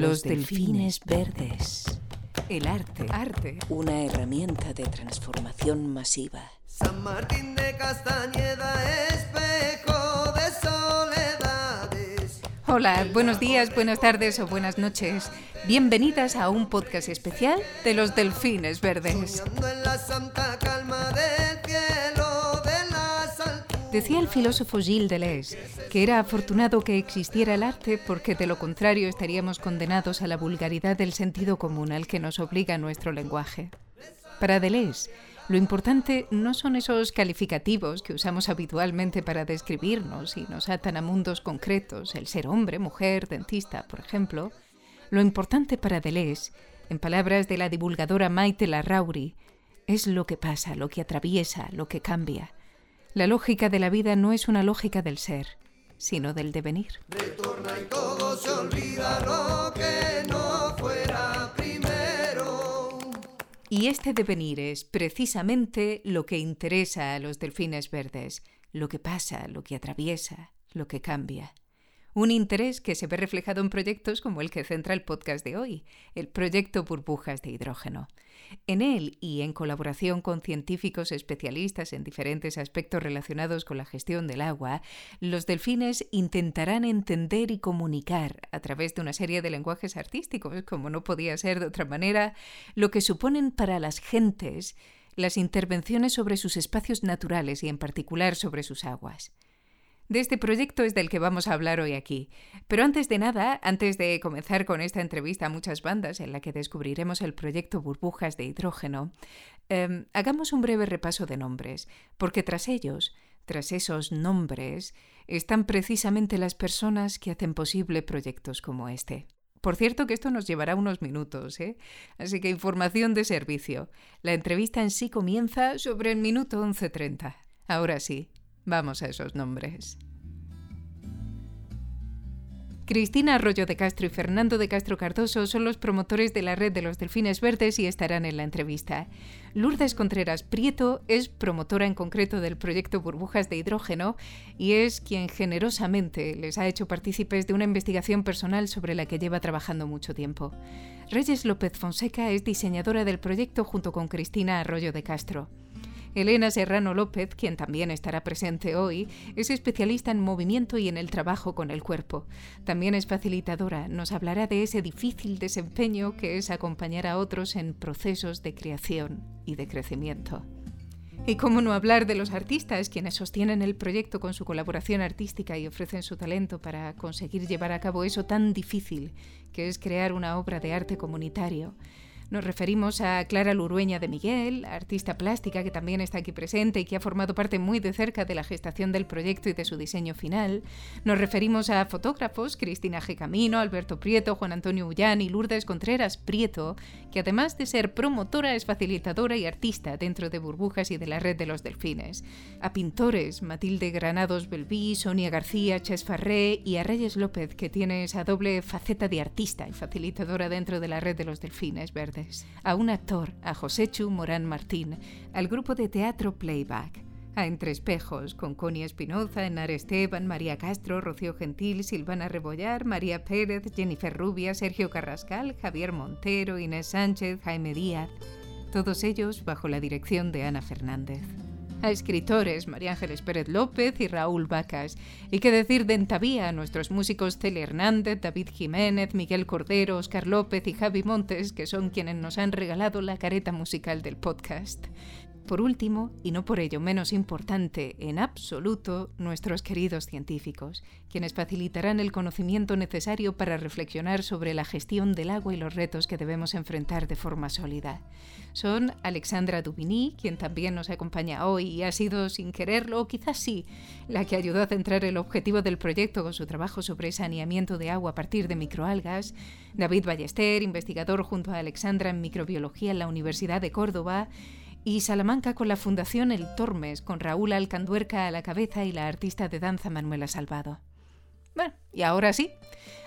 Los delfines verdes. El arte. Arte. Una herramienta de transformación masiva. San Martín de Castañeda, espejo de soledades. Hola, buenos días, buenas tardes o buenas noches. Bienvenidas a un podcast especial de los delfines verdes. Soñando en la santa Decía el filósofo Gilles Deleuze que era afortunado que existiera el arte porque de lo contrario estaríamos condenados a la vulgaridad del sentido común al que nos obliga nuestro lenguaje. Para Deleuze, lo importante no son esos calificativos que usamos habitualmente para describirnos y nos atan a mundos concretos, el ser hombre, mujer, dentista, por ejemplo. Lo importante para Deleuze, en palabras de la divulgadora Maite Larrauri, es lo que pasa, lo que atraviesa, lo que cambia. La lógica de la vida no es una lógica del ser, sino del devenir. Retorna y todo se olvida lo que no fuera primero. Y este devenir es precisamente lo que interesa a los delfines verdes, lo que pasa, lo que atraviesa, lo que cambia. Un interés que se ve reflejado en proyectos como el que centra el podcast de hoy, el proyecto Burbujas de Hidrógeno. En él y en colaboración con científicos especialistas en diferentes aspectos relacionados con la gestión del agua, los delfines intentarán entender y comunicar a través de una serie de lenguajes artísticos, como no podía ser de otra manera, lo que suponen para las gentes las intervenciones sobre sus espacios naturales y en particular sobre sus aguas. De este proyecto es del que vamos a hablar hoy aquí. Pero antes de nada, antes de comenzar con esta entrevista a muchas bandas en la que descubriremos el proyecto Burbujas de Hidrógeno, eh, hagamos un breve repaso de nombres, porque tras ellos, tras esos nombres, están precisamente las personas que hacen posible proyectos como este. Por cierto que esto nos llevará unos minutos, ¿eh? Así que información de servicio. La entrevista en sí comienza sobre el minuto 11.30. Ahora sí, Vamos a esos nombres. Cristina Arroyo de Castro y Fernando de Castro Cardoso son los promotores de la red de los delfines verdes y estarán en la entrevista. Lourdes Contreras Prieto es promotora en concreto del proyecto Burbujas de Hidrógeno y es quien generosamente les ha hecho partícipes de una investigación personal sobre la que lleva trabajando mucho tiempo. Reyes López Fonseca es diseñadora del proyecto junto con Cristina Arroyo de Castro. Elena Serrano López, quien también estará presente hoy, es especialista en movimiento y en el trabajo con el cuerpo. También es facilitadora, nos hablará de ese difícil desempeño que es acompañar a otros en procesos de creación y de crecimiento. Y cómo no hablar de los artistas, quienes sostienen el proyecto con su colaboración artística y ofrecen su talento para conseguir llevar a cabo eso tan difícil que es crear una obra de arte comunitario. Nos referimos a Clara Lurueña de Miguel, artista plástica que también está aquí presente y que ha formado parte muy de cerca de la gestación del proyecto y de su diseño final. Nos referimos a fotógrafos, Cristina G. Camino, Alberto Prieto, Juan Antonio Ullán y Lourdes Contreras Prieto, que además de ser promotora es facilitadora y artista dentro de Burbujas y de la Red de los Delfines. A pintores, Matilde Granados Belví, Sonia García, Ches y a Reyes López, que tiene esa doble faceta de artista y facilitadora dentro de la Red de los Delfines A un actor, a Joséchu Morán Martín, al grupo de teatro Playback, a Entre Espejos, con Connie Espinoza, Enar Esteban, María Castro, Rocío Gentil, Silvana Rebollar, María Pérez, Jennifer Rubia, Sergio Carrascal, Javier Montero, Inés Sánchez, Jaime Díaz, todos ellos bajo la dirección de Ana Fernández a escritores María Ángeles Pérez López y Raúl Vacas. Y qué decir de Entavía, a nuestros músicos Cele Hernández, David Jiménez, Miguel Cordero, Oscar López y Javi Montes, que son quienes nos han regalado la careta musical del podcast. Por último, y no por ello menos importante en absoluto, nuestros queridos científicos, quienes facilitarán el conocimiento necesario para reflexionar sobre la gestión del agua y los retos que debemos enfrentar de forma sólida. Son Alexandra Dubini, quien también nos acompaña hoy y ha sido, sin quererlo, o quizás sí, la que ayudó a centrar el objetivo del proyecto con su trabajo sobre saneamiento de agua a partir de microalgas, David Ballester, investigador junto a Alexandra en microbiología en la Universidad de Córdoba, y Salamanca con la Fundación El Tormes, con Raúl Alcanduerca a la cabeza y la artista de danza Manuela Salvado. Bueno, y ahora sí,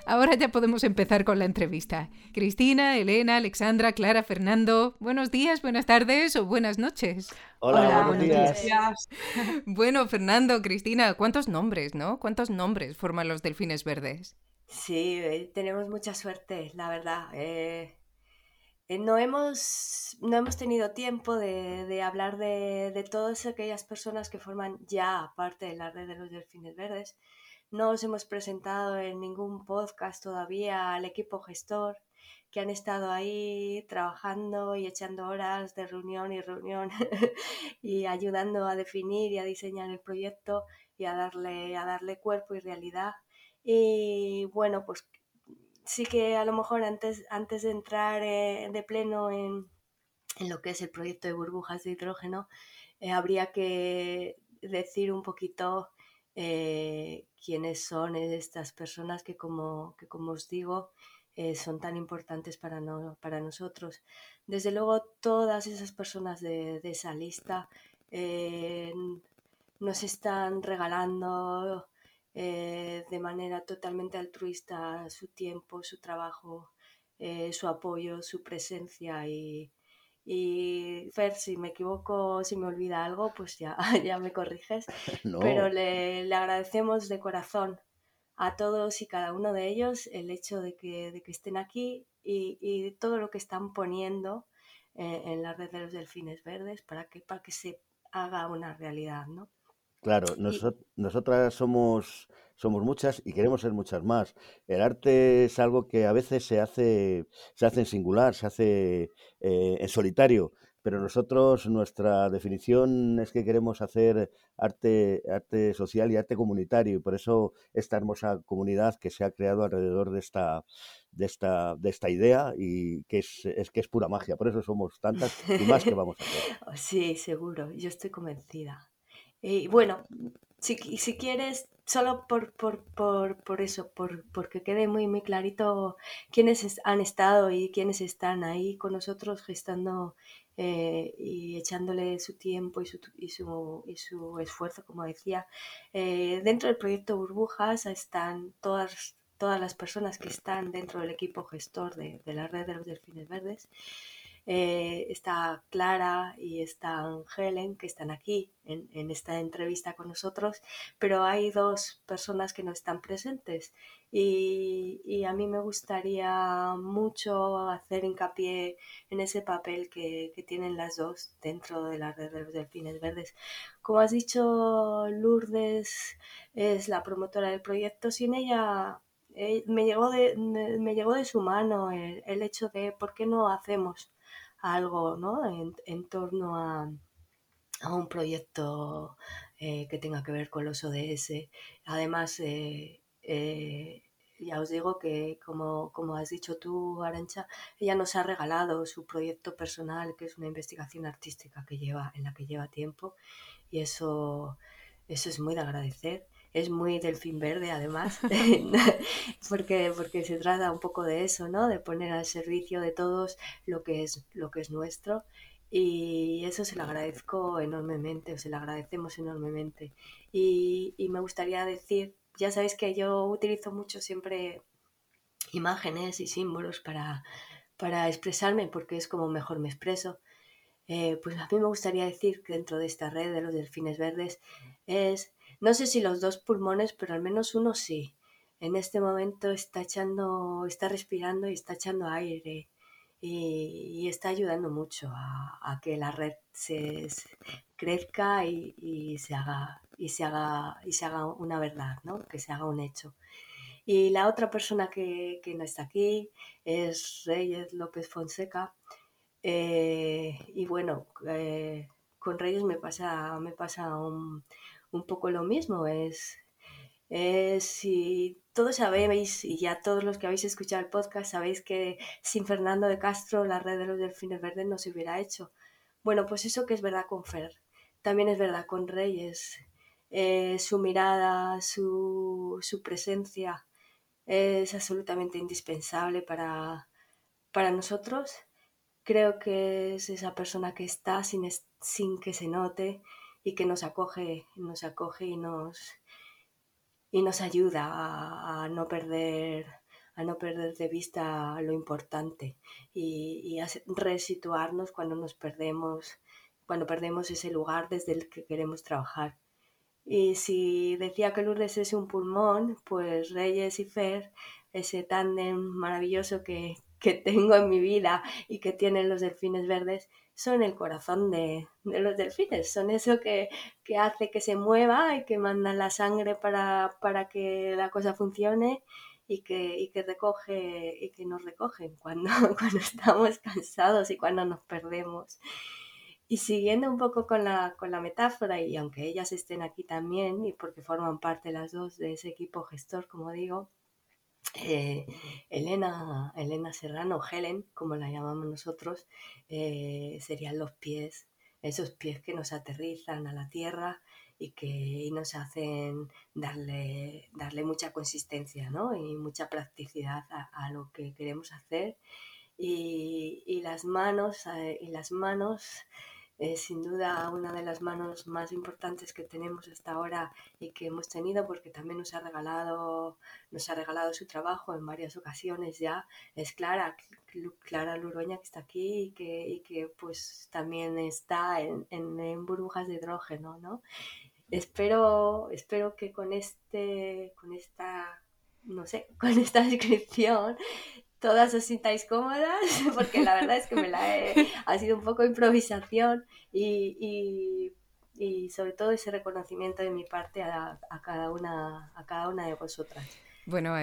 ahora ya podemos empezar con la entrevista. Cristina, Elena, Alexandra, Clara, Fernando, buenos días, buenas tardes o buenas noches. Hola, buenos, días. Bueno, Fernando, Cristina, ¿cuántos nombres, no? ¿Cuántos nombres forman los delfines verdes? Sí, eh, tenemos mucha suerte, la verdad. Eh, eh, no, hemos, no hemos tenido tiempo de, de hablar de, de, todas aquellas personas que forman ya parte de la red de los delfines verdes. No os hemos presentado en ningún podcast todavía al equipo gestor que han estado ahí trabajando y echando horas de reunión y reunión y ayudando a definir y a diseñar el proyecto y a darle, a darle cuerpo y realidad. Y bueno, pues sí que a lo mejor antes, antes de entrar eh, de pleno en, en, lo que es el proyecto de burbujas de hidrógeno, eh, habría que decir un poquito eh, quiénes son estas personas que como, que como os digo, son tan importantes para, no, para nosotros. Desde luego, todas esas personas de, de esa lista nos están regalando eh, de manera totalmente altruista su tiempo, su trabajo, eh, su apoyo, su presencia y, y Fer, si me equivoco, si me olvida algo, pues ya, ya me corriges. No. Pero le, le, agradecemos de corazón a todos y cada uno de ellos el hecho de que, de que estén aquí y, y, todo lo que están poniendo eh, en la red de los delfines verdes para que, para que se haga una realidad, ¿no? Claro, nosot nosotras somos, somos muchas y queremos ser muchas más. El arte es algo que a veces se hace, se hace en singular, se hace eh, en solitario, pero nosotros nuestra definición es que queremos hacer arte, arte social y arte comunitario y por eso esta hermosa comunidad que se ha creado alrededor de esta, de esta, de esta idea y que es, es que es pura magia, por eso somos tantas y más que vamos a hacer. Sí, seguro, yo estoy convencida. Y bueno, si, si quieres, solo por, por, por, por eso, por, porque quede muy, muy clarito quiénes han estado y quiénes están ahí con nosotros gestando eh, y echándole su tiempo y su, y su, y su esfuerzo, como decía. Eh, dentro del proyecto Burbujas están todas, todas las personas que están dentro del equipo gestor de, de la red de los delfines verdes. Eh, está Clara y está Helen, que están aquí en, esta entrevista con nosotros, pero hay dos personas que no están presentes y, a mí me gustaría mucho hacer hincapié en ese papel que, tienen las dos dentro de la red de los delfines verdes. Como has dicho, Lourdes es la promotora del proyecto, sin ella eh, me, llegó de, me, llegó de su mano el hecho de por qué no hacemos algo ¿no? en, en torno a, a, un proyecto eh, que tenga que ver con los ODS. Además, eh, eh, ya os digo que, como, como, has dicho tú, Arancha, ella nos ha regalado su proyecto personal, que es una investigación artística que lleva, en la que lleva tiempo, y eso, eso es muy de agradecer es muy delfín verde además, porque, porque se trata un poco de eso, ¿no? De poner al servicio de todos lo que es, lo que es nuestro. Y eso se lo agradezco enormemente, o se lo agradecemos enormemente. Y, y me gustaría decir, ya sabéis que yo utilizo mucho siempre imágenes y símbolos para, para expresarme, porque es como mejor me expreso. Eh, pues a mí me gustaría decir que dentro de esta red de los delfines verdes es no sé si los dos pulmones, pero al menos uno sí. En este momento está echando, está respirando y está echando aire y, está ayudando mucho a, que la red se, crezca y, se haga y se haga y se haga una verdad, ¿no? Que se haga un hecho. Y la otra persona que, que no está aquí es Reyes López Fonseca. Eh, y bueno, eh, con Reyes me pasa, me pasa un, un poco lo mismo. Es, es si todos sabéis, y ya todos los que habéis escuchado el podcast sabéis que sin Fernando de Castro la red de los delfines verdes no se hubiera hecho. Bueno, pues eso que es verdad con Fer, también es verdad con Reyes. Eh, su mirada, su, su, presencia es absolutamente indispensable para, para nosotros. Creo que es esa persona que está sin, sin que se note, y que nos acoge, nos acoge y nos, y nos ayuda a, no perder a no perder de vista lo importante y, y, a resituarnos cuando nos perdemos, cuando perdemos ese lugar desde el que queremos trabajar. Y si decía que Lourdes es un pulmón, pues Reyes y Fer, ese tándem maravilloso que, que tengo en mi vida y que tienen los delfines verdes, son el corazón de, de los delfines, son eso que, que, hace que se mueva y que manda la sangre para, para que la cosa funcione y que, y que recoge y que nos recogen cuando, cuando estamos cansados y cuando nos perdemos. Y siguiendo un poco con la, con la metáfora, y aunque ellas estén aquí también, y porque forman parte las dos de ese equipo gestor, como digo, eh, Elena, Elena Serrano, Helen, como la llamamos nosotros, eh, serían los pies, esos pies que nos aterrizan a la tierra y que nos hacen darle, darle mucha consistencia ¿no? y mucha practicidad a, a lo que queremos hacer. Y, y las manos, eh, y las manos eh, sin duda una de las manos más importantes que tenemos hasta ahora y que hemos tenido porque también nos ha regalado nos ha regalado su trabajo en varias ocasiones ya es Clara Clara Luroña que está aquí y que, y que pues también está en, en, en, burbujas de hidrógeno ¿no? espero espero que con este con esta no sé con esta descripción todas os sintáis cómodas, porque la verdad es que me la he, ha sido un poco improvisación y, y, y sobre todo ese reconocimiento de mi parte a, a, cada, una, a cada una de vosotras. Bueno,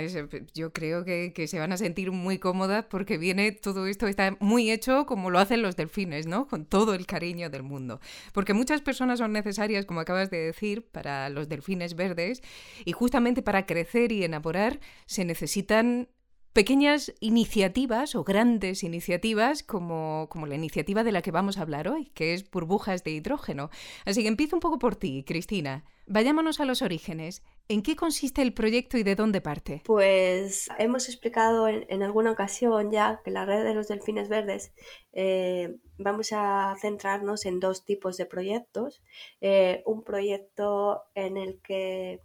yo creo que, que, se van a sentir muy cómodas porque viene todo esto, está muy hecho como lo hacen los delfines, ¿no? Con todo el cariño del mundo. Porque muchas personas son necesarias, como acabas de decir, para los delfines verdes y justamente para crecer y enamorar se necesitan pequeñas iniciativas o grandes iniciativas como, como, la iniciativa de la que vamos a hablar hoy, que es burbujas de hidrógeno. Así que empiezo un poco por ti, Cristina. Vayámonos a los orígenes. ¿En qué consiste el proyecto y de dónde parte? Pues hemos explicado en, en alguna ocasión ya que la red de los delfines verdes eh, vamos a centrarnos en dos tipos de proyectos. Eh, un proyecto en el que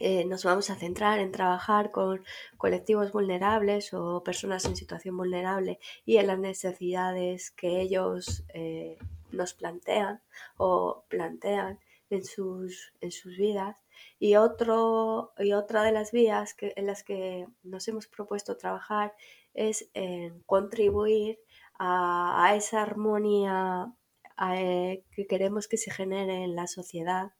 eh, nos vamos a centrar en trabajar con colectivos vulnerables o personas en situación vulnerable y en las necesidades que ellos eh, nos plantean o plantean en sus, en sus vidas. Y, otro, y otra de las vías que, en las que nos hemos propuesto trabajar es en contribuir a, esa armonía eh, que queremos que se genere en la sociedad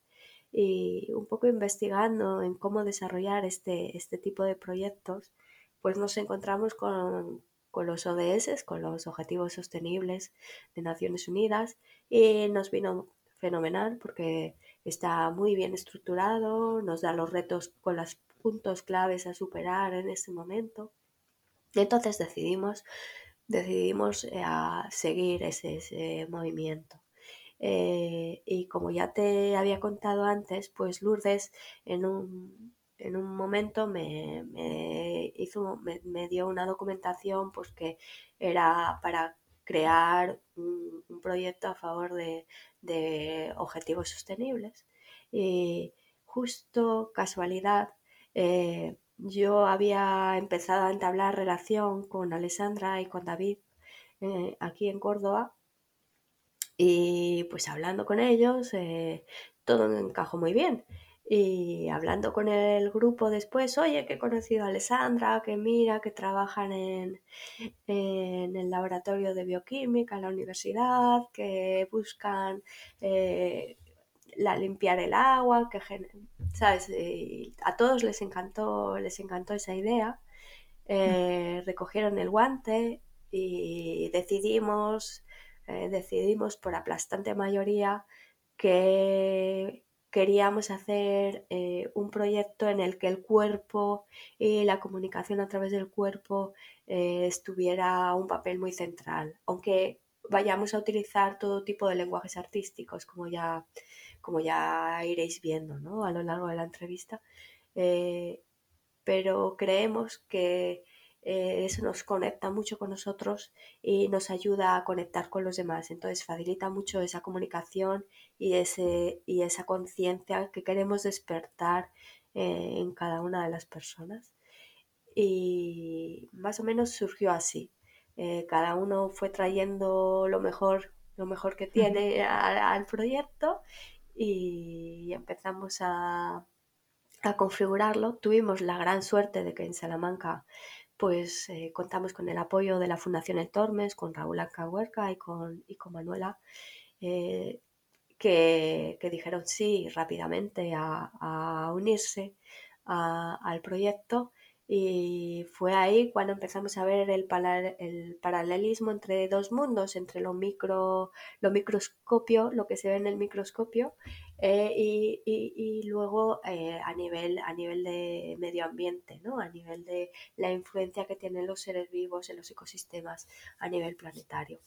y un poco investigando en cómo desarrollar este, este tipo de proyectos, pues nos encontramos con, con los ODS, con los Objetivos Sostenibles de Naciones Unidas, y nos vino fenomenal porque está muy bien estructurado, nos da los retos con los puntos claves a superar en este momento. Entonces decidimos, decidimos eh, a seguir ese, ese movimiento. Eh, y como ya te había contado antes, pues Lourdes en un, en un momento me, me hizo, me, me, dio una documentación pues que era para crear un, proyecto a favor de, de, objetivos sostenibles. Y justo casualidad, eh, yo había empezado a entablar relación con Alessandra y con David eh, aquí en Córdoba y pues hablando con ellos, eh, todo encajó muy bien. Y hablando con el grupo después, oye, que he conocido a Alessandra, que mira, que trabajan en, en el laboratorio de bioquímica en la universidad, que buscan eh, la, limpiar el agua, que ¿sabes? Y a todos les encantó, les encantó esa idea. Eh, recogieron el guante y decidimos eh, decidimos por aplastante mayoría que queríamos hacer eh, un proyecto en el que el cuerpo y la comunicación a través del cuerpo eh, estuviera un papel muy central, aunque vayamos a utilizar todo tipo de lenguajes artísticos, como ya, como ya iréis viendo ¿no? a lo largo de la entrevista. Pero creemos que eh, eso nos conecta mucho con nosotros y nos ayuda a conectar con los demás. Entonces facilita mucho esa comunicación y, ese, y esa conciencia que queremos despertar eh, en cada una de las personas. Y más o menos surgió así. Eh, cada uno fue trayendo lo mejor, lo mejor que tiene al, al proyecto y empezamos a, a configurarlo. Tuvimos la gran suerte de que en Salamanca pues eh, contamos con el apoyo de la Fundación El Tormes, con Raúl Acahuerca y con, y con Manuela, eh, que, dijeron sí rápidamente a, unirse al proyecto y fue ahí cuando empezamos a ver el, el paralelismo entre dos mundos, entre lo, micro, lo microscopio, lo que se ve en el microscopio, eh, y, luego eh, a, nivel, a nivel de medio ambiente, ¿no? a nivel de la influencia que tienen los seres vivos en los ecosistemas a nivel planetario.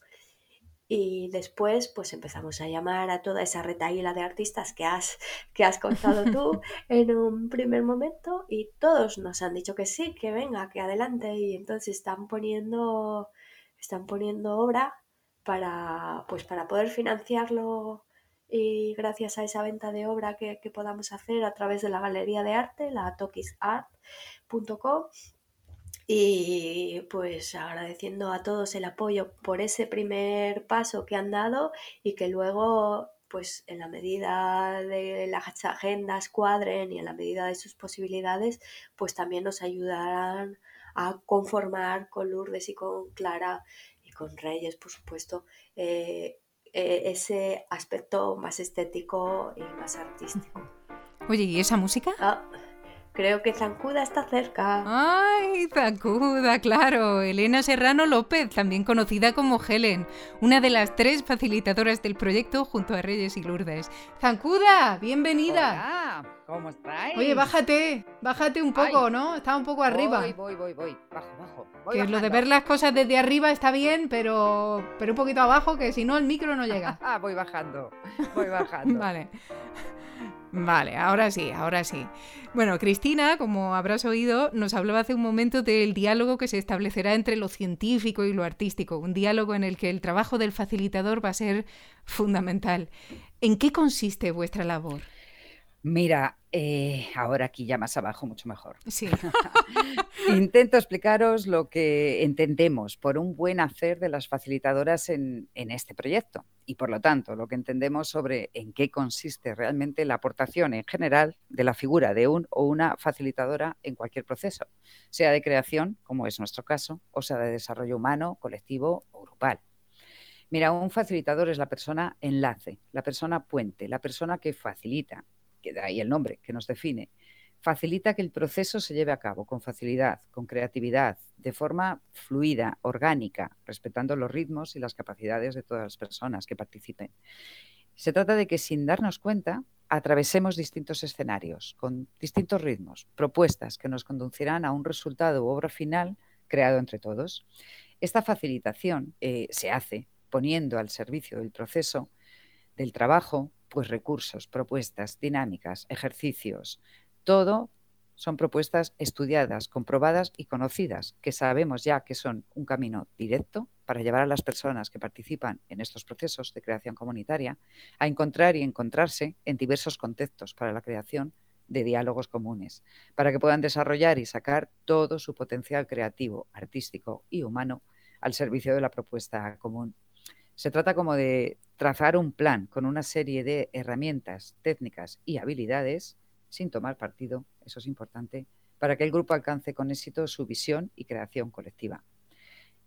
Y después, pues empezamos a llamar a toda esa retaíla de artistas que has, que has contado tú en un primer momento y todos nos han dicho que sí, que venga, que adelante. Y entonces están poniendo, están poniendo obra para, pues para poder financiarlo y gracias a esa venta de obra que, que podamos hacer a través de la galería de arte, la tokisart.com y pues agradeciendo a todos el apoyo por ese primer paso que han dado y que luego pues en la medida de las agendas cuadren y en la medida de sus posibilidades pues también nos ayudarán a conformar con Lourdes y con Clara y con Reyes por supuesto eh, eh, ese aspecto más estético y más artístico. Oye, ¿y esa música? Ah, Creo que Zancuda está cerca. ¡Ay, Zancuda, claro! Elena Serrano López, también conocida como Helen, una de las tres facilitadoras del proyecto junto a Reyes y Lourdes. ¡Zancuda, bienvenida! Hola, ¿cómo estáis? Oye, bájate, bájate un poco, ¿no? Está un poco arriba. Voy, voy, voy, voy, bajo, bajo. que lo de ver las cosas desde arriba está bien, pero, pero un poquito abajo, que si no el micro no llega. Ah, voy bajando, voy bajando. vale. Vale, ahora sí, ahora sí. Bueno, Cristina, como habrás oído, nos hablaba hace un momento del diálogo que se establecerá entre lo científico y lo artístico, un diálogo en el que el trabajo del facilitador va a ser fundamental. ¿En qué consiste vuestra labor? Mira, eh, ahora aquí ya más abajo, mucho mejor. Sí. Intento explicaros lo que entendemos por un buen hacer de las facilitadoras en, este proyecto y, por lo tanto, lo que entendemos sobre en qué consiste realmente la aportación en general de la figura de un o una facilitadora en cualquier proceso, sea de creación, como es nuestro caso, o sea de desarrollo humano, colectivo o grupal. Mira, un facilitador es la persona enlace, la persona puente, la persona que facilita, que de ahí el nombre que nos define, facilita que el proceso se lleve a cabo con facilidad, con creatividad, de forma fluida, orgánica, respetando los ritmos y las capacidades de todas las personas que participen. Se trata de que sin darnos cuenta atravesemos distintos escenarios, con distintos ritmos, propuestas que nos conducirán a un resultado u obra final creado entre todos. Esta facilitación eh, se hace poniendo al servicio del proceso, del trabajo, pues recursos, propuestas, dinámicas, ejercicios, todo son propuestas estudiadas, comprobadas y conocidas, que sabemos ya que son un camino directo para llevar a las personas que participan en estos procesos de creación comunitaria a encontrar y encontrarse en diversos contextos para la creación de diálogos comunes, para que puedan desarrollar y sacar todo su potencial creativo, artístico y humano al servicio de la propuesta común se trata como de trazar un plan con una serie de herramientas, técnicas y habilidades, sin tomar partido, eso es importante, para que el grupo alcance con éxito su visión y creación colectiva.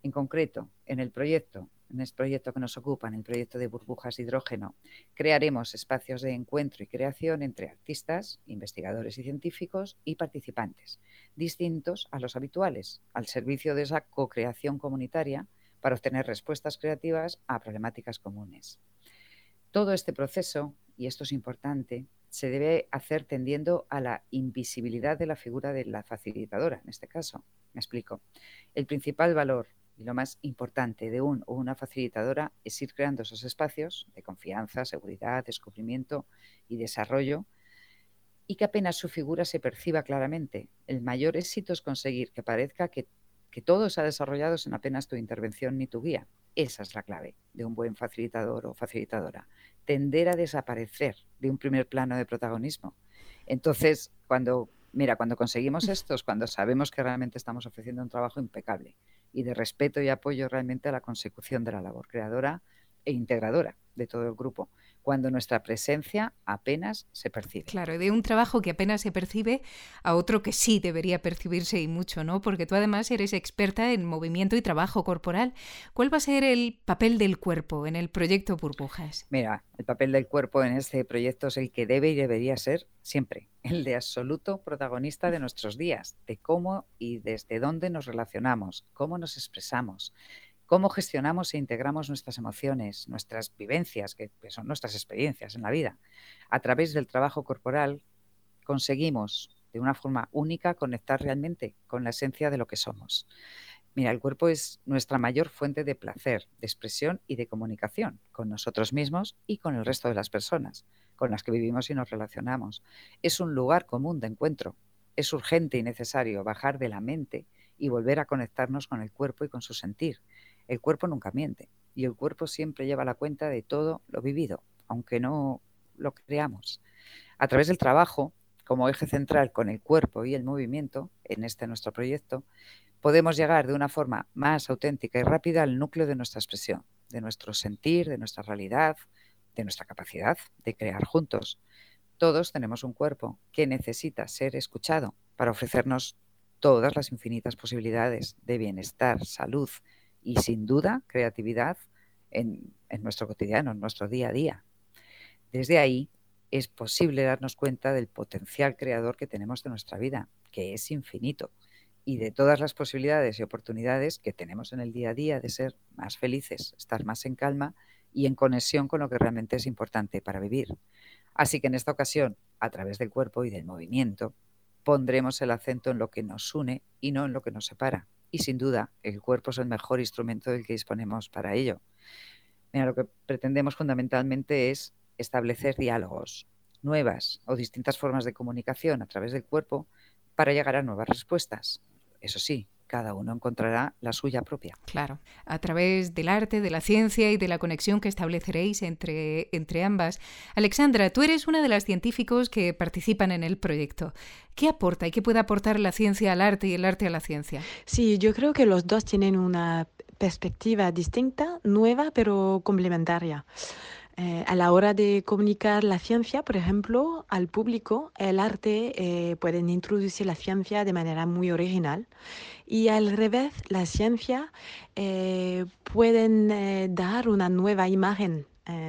En concreto, en el proyecto, en este proyecto que nos ocupa, en el proyecto de burbujas hidrógeno, crearemos espacios de encuentro y creación entre artistas, investigadores y científicos y participantes, distintos a los habituales, al servicio de esa co-creación comunitaria para obtener respuestas creativas a problemáticas comunes. Todo este proceso, y esto es importante, se debe hacer tendiendo a la invisibilidad de la figura de la facilitadora, en este caso. Me explico. El principal valor y lo más importante de un o una facilitadora es ir creando esos espacios de confianza, seguridad, descubrimiento y desarrollo y que apenas su figura se perciba claramente. El mayor éxito es conseguir que parezca que que todo se ha desarrollado sin apenas tu intervención ni tu guía. Esa es la clave de un buen facilitador o facilitadora. Tender a desaparecer de un primer plano de protagonismo. Entonces, cuando, mira, cuando conseguimos esto es cuando sabemos que realmente estamos ofreciendo un trabajo impecable y de respeto y apoyo realmente a la consecución de la labor creadora e integradora de todo el grupo cuando nuestra presencia apenas se percibe. Claro, de un trabajo que apenas se percibe a otro que sí debería percibirse y mucho, ¿no? Porque tú además eres experta en movimiento y trabajo corporal. ¿Cuál va a ser el papel del cuerpo en el proyecto Burbujas? Mira, el papel del cuerpo en este proyecto es el que debe y debería ser siempre, el de absoluto protagonista de nuestros días, de cómo y desde dónde nos relacionamos, cómo nos expresamos, cómo gestionamos e integramos nuestras emociones, nuestras vivencias, que son nuestras experiencias en la vida. A través del trabajo corporal conseguimos de una forma única conectar realmente con la esencia de lo que somos. Mira, el cuerpo es nuestra mayor fuente de placer, de expresión y de comunicación con nosotros mismos y con el resto de las personas con las que vivimos y nos relacionamos. Es un lugar común de encuentro. Es urgente y necesario bajar de la mente y volver a conectarnos con el cuerpo y con su sentir, el cuerpo nunca miente y el cuerpo siempre lleva la cuenta de todo lo vivido, aunque no lo creamos. A través del trabajo, como eje central con el cuerpo y el movimiento, en este nuestro proyecto, podemos llegar de una forma más auténtica y rápida al núcleo de nuestra expresión, de nuestro sentir, de nuestra realidad, de nuestra capacidad de crear juntos. Todos tenemos un cuerpo que necesita ser escuchado para ofrecernos todas las infinitas posibilidades de bienestar, salud, y sin duda creatividad en, nuestro cotidiano, en nuestro día a día. Desde ahí es posible darnos cuenta del potencial creador que tenemos de nuestra vida, que es infinito, y de todas las posibilidades y oportunidades que tenemos en el día a día de ser más felices, estar más en calma y en conexión con lo que realmente es importante para vivir. Así que en esta ocasión, a través del cuerpo y del movimiento, pondremos el acento en lo que nos une y no en lo que nos separa y sin duda el cuerpo es el mejor instrumento del que disponemos para ello. Mira, lo que pretendemos fundamentalmente es establecer diálogos, nuevas o distintas formas de comunicación a través del cuerpo para llegar a nuevas respuestas. Eso sí, cada uno encontrará la suya propia. Claro, a través del arte, de la ciencia y de la conexión que estableceréis entre, entre ambas. Alexandra, tú eres una de las científicos que participan en el proyecto. ¿Qué aporta y qué puede aportar la ciencia al arte y el arte a la ciencia? Sí, yo creo que los dos tienen una perspectiva distinta, nueva, pero complementaria. Eh, a la hora de comunicar la ciencia, por ejemplo, al público, el arte eh, pueden introducir la ciencia de manera muy original y al revés, la ciencia eh, pueden eh, dar una nueva imagen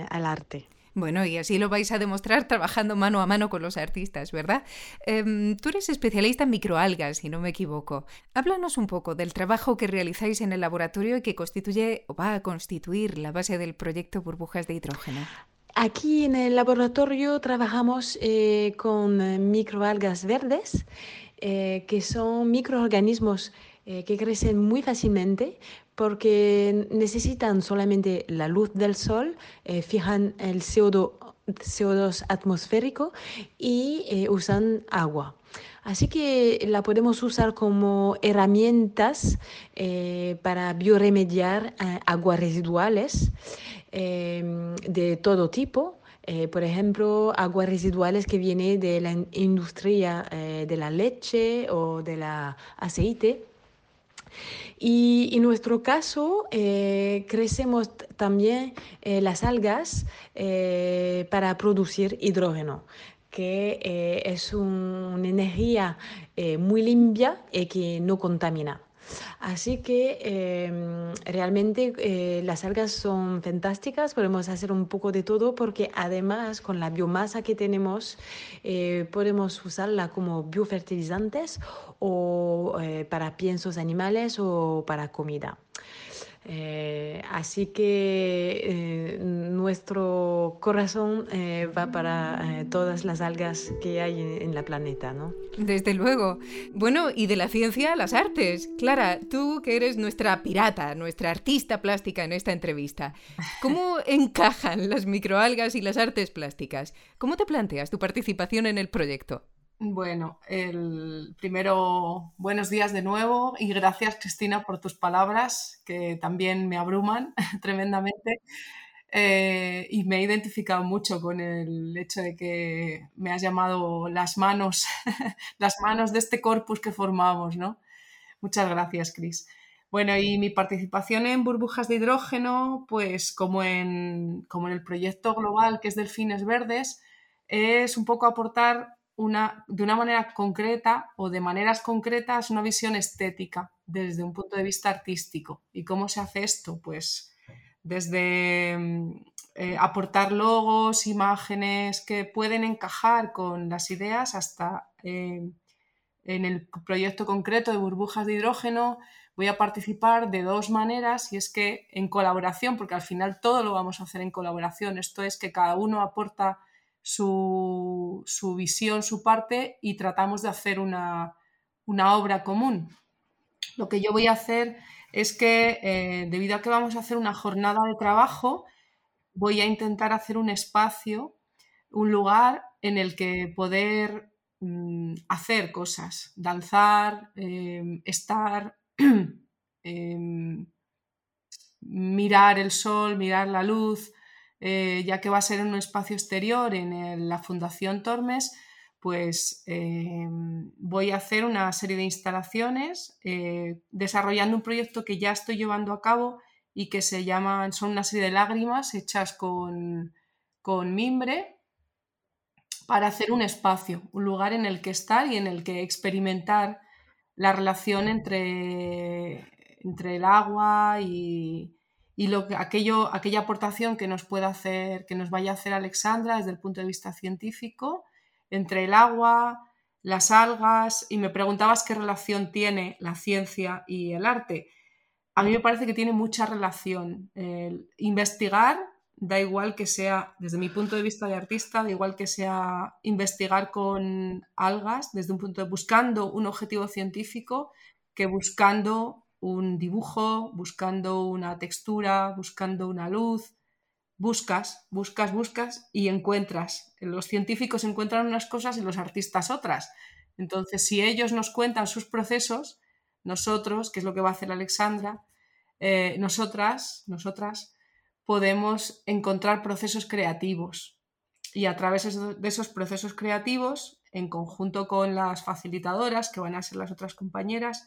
al arte. Bueno, y así lo vais a demostrar trabajando mano a mano con los artistas, ¿verdad? Em, tú eres especialista en microalgas, si no me equivoco. Háblanos un poco del trabajo que realizáis en el laboratorio y que constituye o va a constituir la base del proyecto Burbujas de Hidrógeno. Aquí en el laboratorio trabajamos eh, con eh, microalgas verdes, eh, que son microorganismos que crecen muy fácilmente, porque necesitan solamente la luz del sol, eh, fijan el CO2, atmosférico y eh, usan agua. Así que la podemos usar como herramientas eh, para bioremediar aguas residuales de todo tipo. Por ejemplo, aguas residuales que vienen de la industria de la leche o del aceite y en nuestro caso, eh, crecemos también eh, las algas eh, para producir hidrógeno que es una energía muy limpia y que no contamina. Así que em, realmente eh, las algas son fantásticas, podemos hacer un poco de todo porque además con la biomasa que tenemos eh, podemos usarla como biofertilizantes o eh, para piensos animales o para comida. Eh, así que eh, nuestro corazón eh, va para todas las algas que hay en, en, la planeta, ¿no? Desde luego. Bueno, y de la ciencia a las artes. Clara, tú que eres nuestra pirata, nuestra artista plástica en esta entrevista, ¿cómo encajan las microalgas y las artes plásticas? ¿Cómo te planteas tu participación en el proyecto? Bueno, el primero, buenos días de nuevo y gracias Cristina por tus palabras que también me abruman tremendamente eh, y me he identificado mucho con el hecho de que me has llamado las manos, las manos de este corpus que formamos, ¿no? Muchas gracias, Cris. Bueno, y mi participación en burbujas de hidrógeno, pues como en, como en el proyecto global que es Delfines Verdes, es un poco aportar una, de una manera concreta o de maneras concretas una visión estética desde un punto de vista artístico. ¿Y cómo se hace esto? Pues desde mm, eh, aportar logos, imágenes que pueden encajar con las ideas hasta eh, en el proyecto concreto de burbujas de hidrógeno voy a participar de dos maneras y es que en colaboración, porque al final todo lo vamos a hacer en colaboración, esto es que cada uno aporta su, visión, su parte y tratamos de hacer una, obra común. Lo que yo voy a hacer es que eh, debido a que vamos a hacer una jornada de trabajo, voy a intentar hacer un espacio, un lugar en el que poder mm, hacer cosas, danzar, em, estar, em, mirar el sol, mirar la luz, eh, ya que va a ser en un espacio exterior en la Fundación Tormes, pues em, voy a hacer una serie de instalaciones eh, desarrollando un proyecto que ya estoy llevando a cabo y que se llaman, son una serie de lágrimas hechas con, con mimbre para hacer un espacio, un lugar en el que estar y en el que experimentar la relación entre, entre el agua y, lo, aquello, aquella aportación que nos pueda hacer, que nos vaya a hacer Alexandra desde el punto de vista científico, entre el agua, las algas, y me preguntabas qué relación tiene la ciencia y el arte. A mí me parece que tiene mucha relación. investigar da igual que sea, desde mi punto de vista de artista, da igual que sea investigar con algas, desde un punto de buscando un objetivo científico, que buscando un dibujo, buscando una textura, buscando una luz. Buscas, buscas, buscas y encuentras. Los científicos encuentran unas cosas y los artistas otras. Entonces, si ellos nos cuentan sus procesos, nosotros, que es lo que va a hacer Alexandra, eh, nosotras, nosotras, podemos encontrar procesos creativos y a través de esos procesos creativos, en conjunto con las facilitadoras, que van a ser las otras compañeras,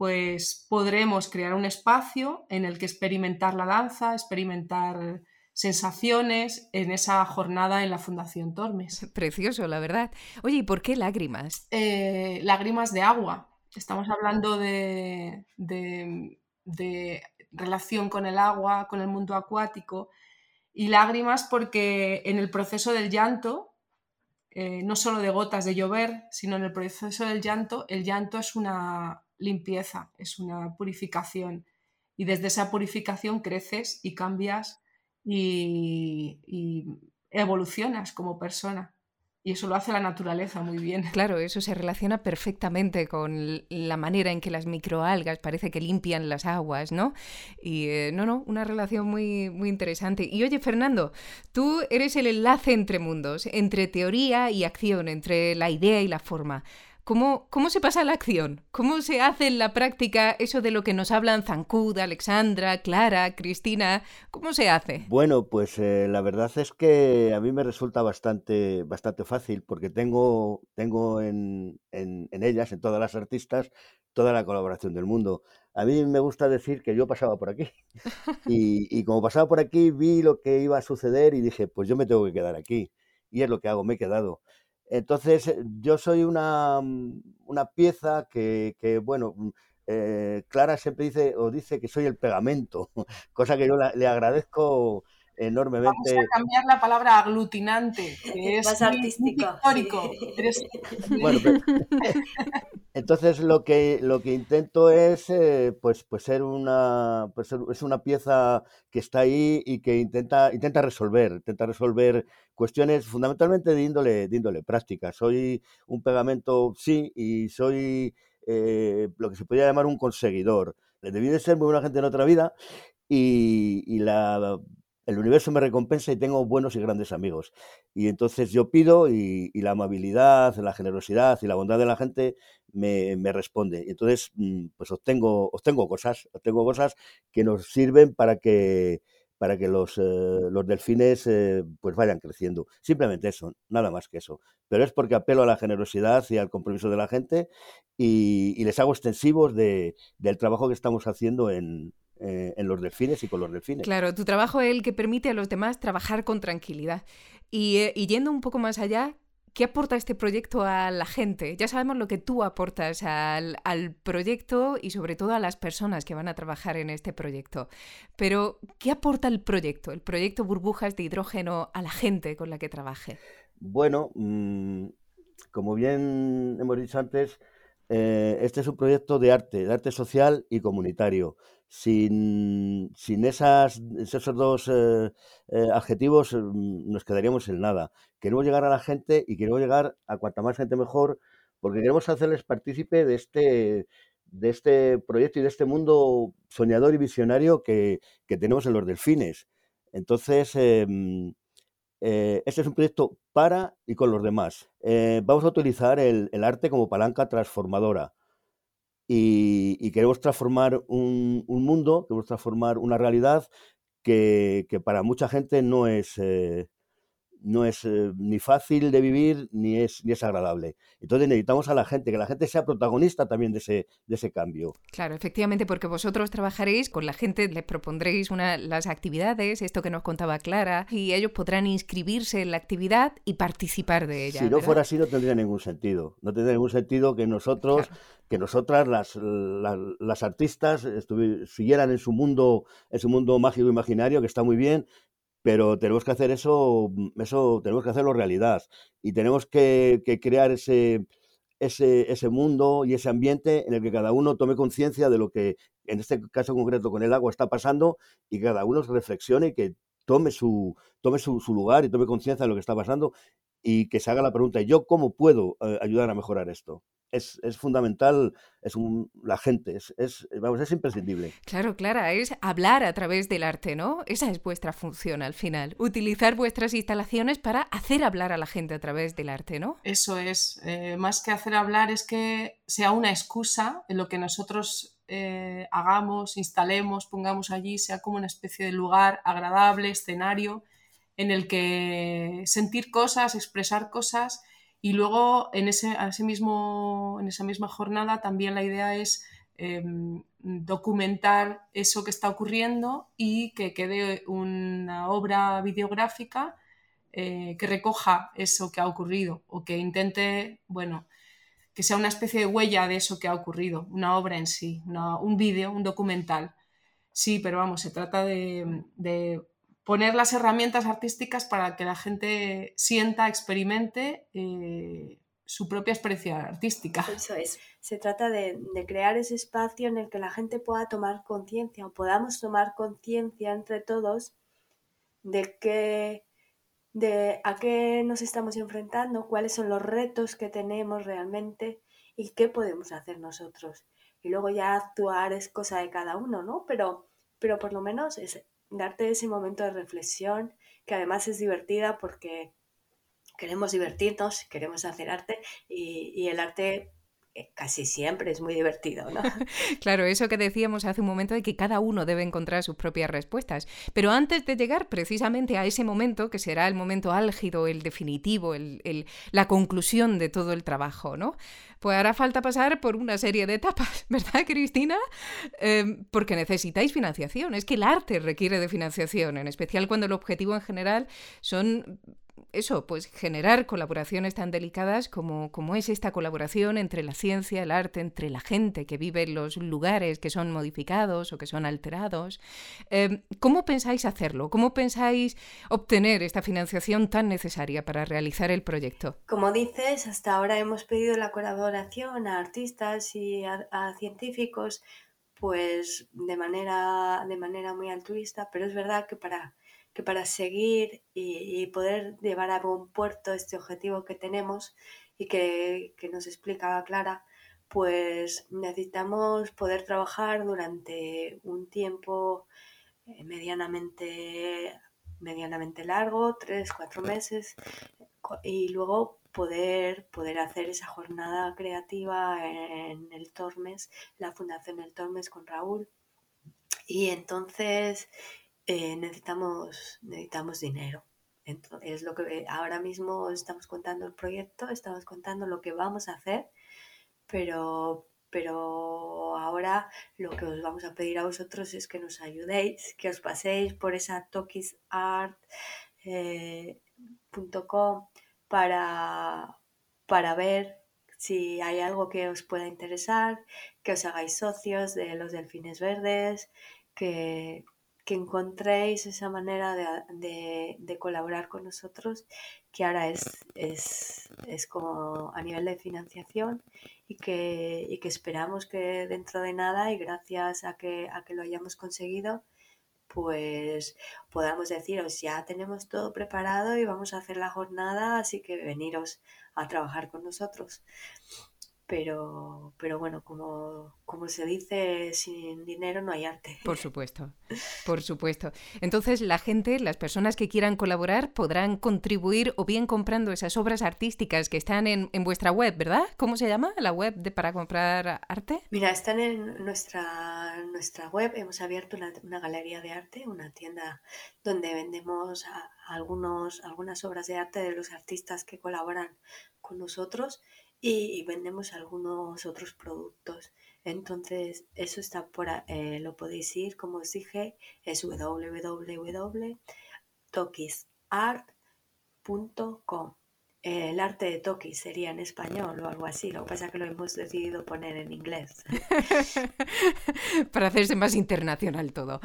pues podremos crear un espacio en el que experimentar la danza, experimentar sensaciones en esa jornada en la Fundación Tormes. Precioso, la verdad. Oye, ¿y por qué lágrimas? Eh, lágrimas de agua. Estamos hablando de, de, relación con el agua, con el mundo acuático, y lágrimas porque en el proceso del llanto, eh, no solo de gotas de llover, sino en el proceso del llanto, el llanto es una limpieza, es una purificación. Y desde esa purificación creces y cambias y evolucionas como persona. Y eso lo hace la naturaleza muy bien. Claro, eso se relaciona perfectamente con la manera en que las microalgas parece que limpian las aguas, ¿no? Y eh, no, no, una relación muy, muy interesante. Y oye, Fernando, tú eres el enlace entre mundos, entre teoría y acción, entre la idea y la forma. ¿Cómo, se pasa a la acción? ¿Cómo se hace en la práctica eso de lo que nos hablan Zancud, Alexandra, Clara, Cristina? ¿Cómo se hace? Bueno, pues eh, la verdad es que a mí me resulta bastante, bastante fácil porque tengo, tengo en, ellas, en todas las artistas, toda la colaboración del mundo. A mí me gusta decir que yo pasaba por aquí y, y como pasaba por aquí vi lo que iba a suceder y dije, pues yo me tengo que quedar aquí. Y es lo que hago, me he quedado. Entonces, eh, yo soy una, mm, una pieza que, que bueno, mm, eh, Clara siempre dice o dice que soy el pegamento, cosa que yo le agradezco enormemente. Vamos a cambiar la palabra aglutinante, que es más artístico. Histórico. Bueno, entonces lo que lo que intento es eh, pues pues ser una pues es una pieza que está ahí y que intenta intenta resolver intenta resolver cuestiones fundamentalmente de índole práctica. Soy un pegamento sí y soy eh, lo que se podría llamar un conseguidor. Debí de ser muy buena gente en otra vida y, y la el universo me recompensa y tengo buenos y grandes amigos. Y entonces yo pido y, la amabilidad, la generosidad y la bondad de la gente me, responde. Y entonces, mm, pues obtengo, obtengo cosas, obtengo cosas que nos sirven para que para que los, eh, los delfines eh, pues vayan creciendo. Simplemente eso, nada más que eso. Pero es porque apelo a la generosidad y al compromiso de la gente y, les hago extensivos de, del trabajo que estamos haciendo en, eh, en los delfines y con los delfines. Claro, tu trabajo es el que permite a los demás trabajar con tranquilidad. Y yendo un poco más allá, ¿Qué aporta este proyecto a la gente? Ya sabemos lo que tú aportas al, proyecto y sobre todo a las personas que van a trabajar en este proyecto. Pero, ¿qué aporta el proyecto, el proyecto Burbujas de Hidrógeno a la gente con la que trabaje? Bueno, mm, como bien hemos dicho antes, eh, este es un proyecto de arte, de arte social y comunitario sin, sin esas, esos dos eh, eh, adjetivos mm, nos quedaríamos en nada. Queremos llegar a la gente y queremos llegar a cuanta más gente mejor, porque queremos hacerles partícipe de este, de este proyecto y de este mundo soñador y visionario que, tenemos en los delfines. Entonces, em, eh, este es un proyecto para y con los demás. vamos a utilizar el arte como palanca transformadora y, queremos transformar un, mundo, queremos transformar una realidad que, para mucha gente no es, eh, no es eh, ni fácil de vivir ni es, ni es agradable. Entonces necesitamos a la gente, que la gente sea protagonista también de ese, de ese cambio. Claro, efectivamente, porque vosotros trabajaréis con la gente, les propondréis una, las actividades, esto que nos contaba Clara, y ellos podrán inscribirse en la actividad y participar de ella. Si no fuera así, no tendría ningún sentido. No tendría ningún sentido que nosotros, que nosotras, las, las, artistas, siguieran en su mundo, en su mundo mágico imaginario, que está muy bien, pero tenemos que hacer eso, mm, eso tenemos que hacerlo realidad y tenemos que, crear ese, ese, ese, mundo y ese ambiente en el que cada uno tome conciencia de lo que, en este caso concreto con el agua, está pasando y cada uno reflexione y que tome su, tome su, su lugar y tome conciencia de lo que está pasando y que se haga la pregunta, ¿yo cómo puedo eh, ayudar a mejorar esto? Es, fundamental, es la gente, es, es, vamos, es imprescindible. Claro, Clara, es hablar a través del arte, ¿no? Esa es vuestra función al final, utilizar vuestras instalaciones para hacer hablar a la gente a través del arte, ¿no? Eso es, eh, más que hacer hablar es que sea una excusa en lo que nosotros eh, hagamos, instalemos, pongamos allí, sea como una especie de lugar agradable, escenario, en el que sentir cosas, expresar cosas y luego en, ese, mismo, en esa misma jornada también la idea es em, documentar eso que está ocurriendo y que quede una obra videográfica eh, que recoja eso que ha ocurrido o que intente, bueno, que sea una especie de huella de eso que ha ocurrido, una obra en sí, un vídeo, un documental. Sí, pero vamos, se trata de poner las herramientas artísticas para que la gente sienta, experimente eh, su propia experiencia artística. Eso es. Se trata de, crear ese espacio en el que la gente pueda tomar conciencia o podamos tomar conciencia entre todos de qué, de a qué nos estamos enfrentando, cuáles son los retos que tenemos realmente y qué podemos hacer nosotros. Y luego ya actuar es cosa de cada uno, ¿no? Pero, pero por lo menos es darte ese momento de reflexión, que además es divertida porque queremos divertirnos, queremos hacer arte y, el arte eh, casi siempre es muy divertido, ¿no? claro, eso que decíamos hace un momento de que cada uno debe encontrar sus propias respuestas. Pero antes de llegar precisamente a ese momento, que será el momento álgido, el definitivo, el, la conclusión de todo el trabajo, ¿no? Pues hará falta pasar por una serie de etapas, ¿verdad, Cristina? Em, porque necesitáis financiación. Es que el arte requiere de financiación, en especial cuando el objetivo en general son eso, pues generar colaboraciones tan delicadas como, como es esta colaboración entre la ciencia, el arte, entre la gente que vive en los lugares que son modificados o que son alterados. Em, ¿Cómo pensáis hacerlo? ¿Cómo pensáis obtener esta financiación tan necesaria para realizar el proyecto? Como dices, hasta ahora hemos pedido la colaboración a artistas y a, científicos pues de manera, de manera muy altruista, pero es verdad que para que para seguir y, poder llevar a buen puerto este objetivo que tenemos y que, nos explicaba Clara, pues necesitamos poder trabajar durante un tiempo eh, medianamente, medianamente largo, tres, cuatro meses, y luego poder, poder hacer esa jornada creativa en el Tormes, la Fundación El Tormes con Raúl. Y entonces eh, necesitamos, necesitamos dinero. Entonces, es lo que ahora mismo estamos contando el proyecto, estamos contando lo que vamos a hacer, pero, pero ahora lo que os vamos a pedir a vosotros es que nos ayudéis, que os paséis por esa tokisart.com eh, para, para ver si hay algo que os pueda interesar, que os hagáis socios de los delfines verdes, que, que encontréis esa manera de, colaborar con nosotros, que ahora es, es, como a nivel de financiación y que, que, esperamos que dentro de nada y gracias a que, a que lo hayamos conseguido, pues podamos deciros, ya tenemos todo preparado y vamos a hacer la jornada, así que veniros a trabajar con nosotros pero, pero bueno, como, como se dice, sin dinero no hay arte. Por supuesto, por supuesto. Entonces la gente, las personas que quieran colaborar, podrán contribuir o bien comprando esas obras artísticas que están en, en vuestra web, ¿verdad? ¿Cómo se llama la web de, para comprar arte? Mira, están en nuestra, nuestra web, hemos abierto una, una galería de arte, una tienda donde vendemos algunos, algunas obras de arte de los artistas que colaboran con nosotros y, vendemos algunos otros productos. Entonces, eso está por, eh, lo podéis ir, como os dije, es www.tokisart.com el arte de Toki sería en español o algo así. Lo que pasa es que lo hemos decidido poner en inglés. Para hacerse más internacional todo.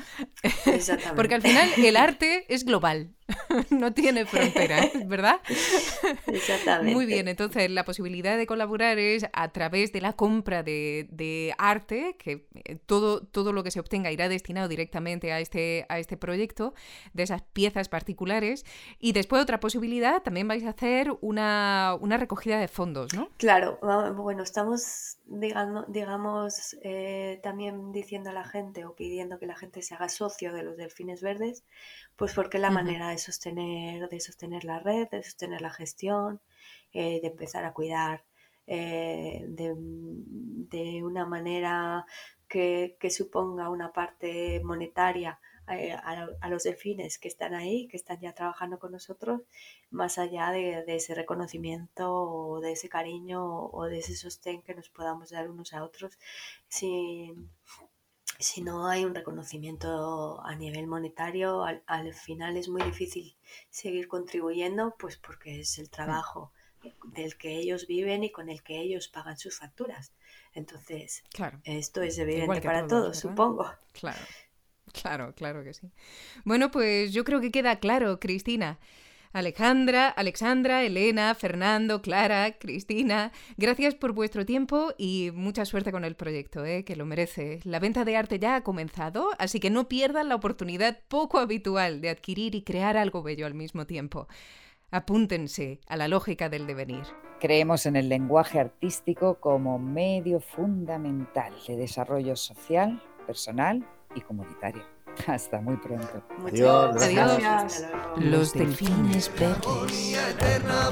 Exactamente. Porque al final el arte es global, no tiene fronteras, ¿verdad? Exactamente. Muy bien, entonces la posibilidad de colaborar es a través de la compra de, de arte, que eh, todo, todo lo que se obtenga irá destinado directamente a este, a este proyecto, de esas piezas particulares. Y después otra posibilidad, también vais a hacer una, recogida de fondos, ¿no? Claro, bueno, estamos, digamos, digamos eh, también diciendo a la gente o pidiendo que la gente se haga socio de los delfines verdes, pues porque es la manera de sostener, de sostener la red, de sostener la gestión, eh, de empezar a cuidar eh, de, una manera que, que suponga una parte monetaria eh, a, los delfines que están ahí, que están ya trabajando con nosotros, más allá de, ese reconocimiento o de ese cariño o, de ese sostén que nos podamos dar unos a otros, si, si no hay un reconocimiento a nivel monetario, al, al, final es muy difícil seguir contribuyendo, pues porque es el trabajo del que ellos viven y con el que ellos pagan sus facturas. Entonces, claro. esto es evidente para todos, supongo. Claro. Claro, claro que sí. Bueno, pues yo creo que queda claro, Cristina. Alejandra, Alexandra, Elena, Fernando, Clara, Cristina, gracias por vuestro tiempo y mucha suerte con el proyecto, ¿eh? que lo merece. La venta de arte ya ha comenzado, así que no pierdan la oportunidad poco habitual de adquirir y crear algo bello al mismo tiempo. Apúntense a la lógica del devenir. Creemos en el lenguaje artístico como medio fundamental de desarrollo social, personal y comunitaria. Hasta muy pronto. Muchas Adiós. Gracias. Adiós. Los delfines verdes. eterna